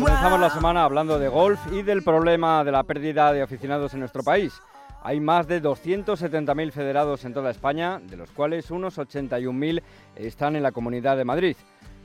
Comenzamos la semana hablando de golf y del problema de la pérdida de aficionados en nuestro país. Hay más de 270.000 federados en toda España, de los cuales unos 81.000 están en la Comunidad de Madrid.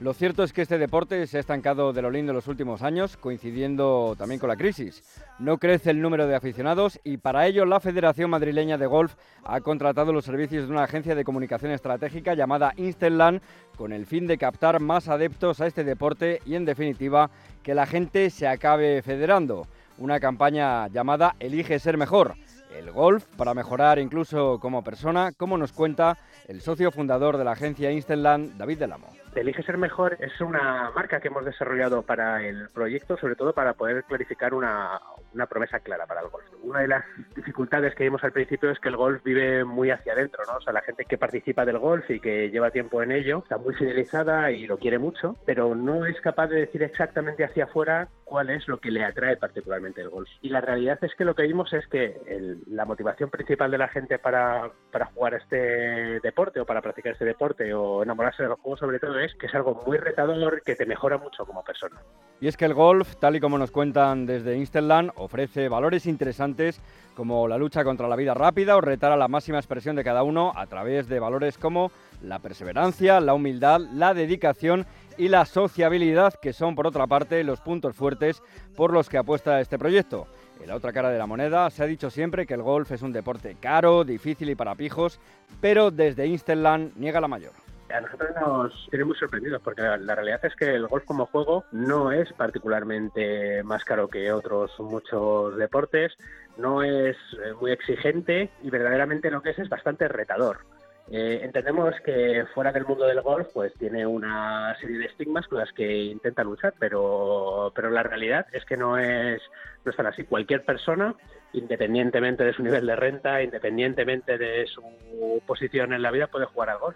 Lo cierto es que este deporte se ha estancado de lo lindo en los últimos años, coincidiendo también con la crisis. No crece el número de aficionados y para ello la Federación Madrileña de Golf ha contratado los servicios de una agencia de comunicación estratégica llamada Instelland con el fin de captar más adeptos a este deporte y en definitiva que la gente se acabe federando. Una campaña llamada Elige ser mejor el golf para mejorar incluso como persona, como nos cuenta el socio fundador de la agencia Instelland, David Delamo. Elige ser mejor es una marca que hemos desarrollado para el proyecto, sobre todo para poder clarificar una, una promesa clara para el golf. Una de las dificultades que vimos al principio es que el golf vive muy hacia adentro, ¿no? O sea, la gente que participa del golf y que lleva tiempo en ello está muy fidelizada y lo quiere mucho, pero no es capaz de decir exactamente hacia afuera cuál es lo que le atrae particularmente el golf. Y la realidad es que lo que vimos es que la motivación principal de la gente para, para jugar este deporte o para practicar este deporte o enamorarse de los juegos sobre todo es que es algo muy retador que te mejora mucho como persona. Y es que el golf, tal y como nos cuentan desde Instelland, ofrece valores interesantes como la lucha contra la vida rápida o retar a la máxima expresión de cada uno a través de valores como la perseverancia, la humildad, la dedicación y la sociabilidad, que son por otra parte los puntos fuertes por los que apuesta este proyecto. En la otra cara de la moneda se ha dicho siempre que el golf es un deporte caro, difícil y para pijos, pero desde Instelland niega la mayor a nosotros nos tiene muy sorprendidos porque la, realidad es que el golf como juego no es particularmente más caro que otros muchos deportes, no es eh, muy exigente y verdaderamente lo que es es bastante retador. Eh, entendemos que fuera del mundo del golf pues tiene una serie de estigmas con las que intenta luchar, pero, pero la realidad es que no es, no es tan así. Cualquier persona, independientemente de su nivel de renta, independientemente de su posición en la vida, puede jugar al golf.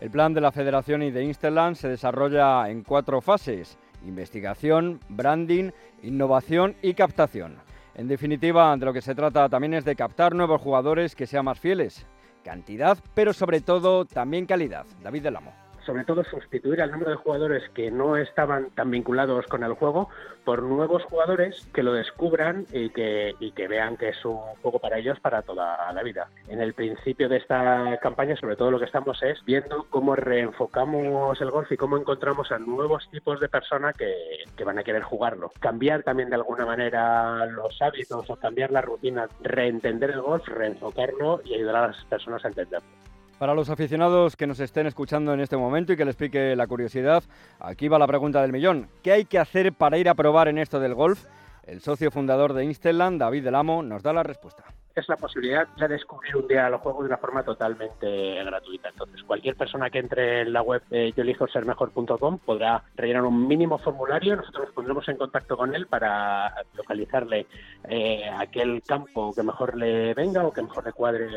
El plan de la Federación y de Instelland se desarrolla en cuatro fases, investigación, branding, innovación y captación. En definitiva, de lo que se trata también es de captar nuevos jugadores que sean más fieles. Cantidad, pero sobre todo también calidad. David Delamo sobre todo sustituir al número de jugadores que no estaban tan vinculados con el juego por nuevos jugadores que lo descubran y que, y que vean que es un juego para ellos para toda la vida. En el principio de esta campaña, sobre todo lo que estamos es viendo cómo reenfocamos el golf y cómo encontramos a nuevos tipos de personas que, que van a querer jugarlo. Cambiar también de alguna manera los hábitos o cambiar la rutina, reentender el golf, reenfocarlo y ayudar a las personas a entenderlo. Para los aficionados que nos estén escuchando en este momento y que les pique la curiosidad, aquí va la pregunta del millón. ¿Qué hay que hacer para ir a probar en esto del golf? El socio fundador de Instelland, David Delamo, nos da la respuesta es la posibilidad de descubrir un día los juegos de una forma totalmente gratuita. Entonces, cualquier persona que entre en la web de yoelijosermejor.com podrá rellenar un mínimo formulario. Nosotros nos pondremos en contacto con él para localizarle eh, aquel campo que mejor le venga o que mejor le cuadre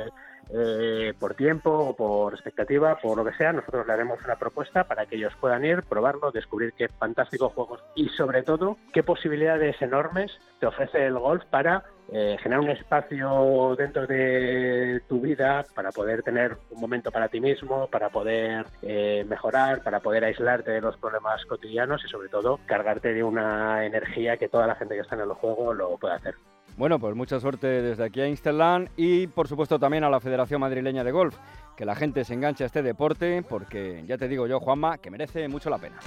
eh, por tiempo o por expectativa, por lo que sea, nosotros le haremos una propuesta para que ellos puedan ir, probarlo, descubrir qué fantásticos juegos y sobre todo qué posibilidades enormes te ofrece el golf para eh, generar un espacio dentro de tu vida para poder tener un momento para ti mismo, para poder eh, mejorar, para poder aislarte de los problemas cotidianos y sobre todo cargarte de una energía que toda la gente que está en el juego lo puede hacer. Bueno, pues mucha suerte desde aquí a Instelland y por supuesto también a la Federación Madrileña de Golf, que la gente se enganche a este deporte porque ya te digo yo, Juanma, que merece mucho la pena.